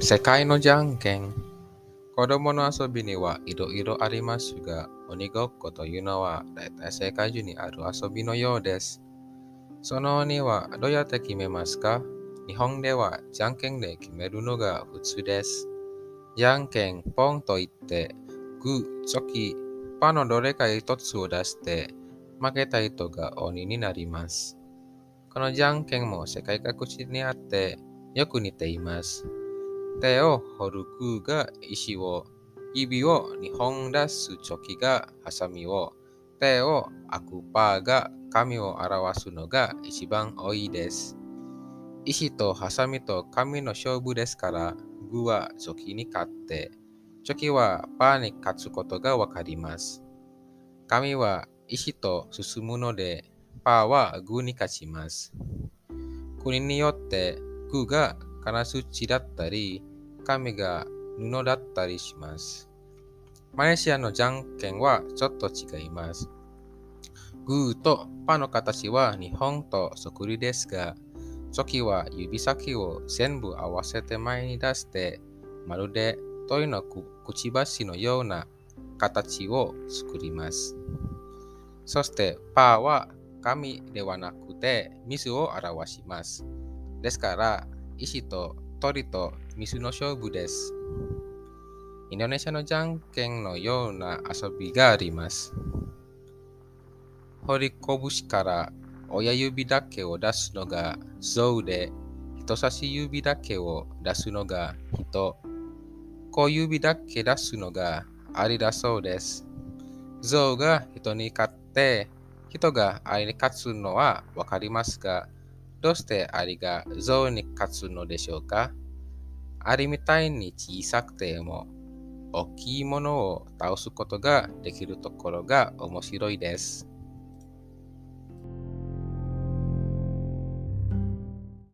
世界のじゃんけん。子供の遊びにはいろいろありますが、鬼ごっこというのは大体世界中にある遊びのようです。その鬼はどうやって決めますか日本ではじゃんけんで決めるのが普通です。じゃんけんポンと言って、グー、チョキ、パーのどれか一つを出して、負けた人が鬼になります。このじゃんけんも世界各地にあってよく似ています。手を掘るグーが石を、指を2本出すチョキがハサミを、手を開くパーが紙を表すのが一番多いです。石とハサミと紙の勝負ですから、グーはチョキに勝って、チョキはパーに勝つことがわかります。紙は石と進むので、パーはグーに勝ちます。国によってグーが金槌だったり、紙が布だったりします。マレーシアのじゃんけんはちょっと違います。グーとパの形は日本とそっくりですが、チョキは指先を全部合わせて前に出して、まるで鳥のくくちばしのような形を作ります。そしてパーは紙ではなくて水を表します。ですから、石と鳥と水の勝負です。インドネシアのじゃんけんのような遊びがあります。掘り拳から親指だけを出すのが象で、人差し指だけを出すのが人、小指だけ出すのがアリだそうです。象が人に勝って、人がアリに勝つのはわかりますが、どうしてアリが象に勝つのでしょうか？アリみたいに小さくても大きいものを倒すことができるところが面白いです。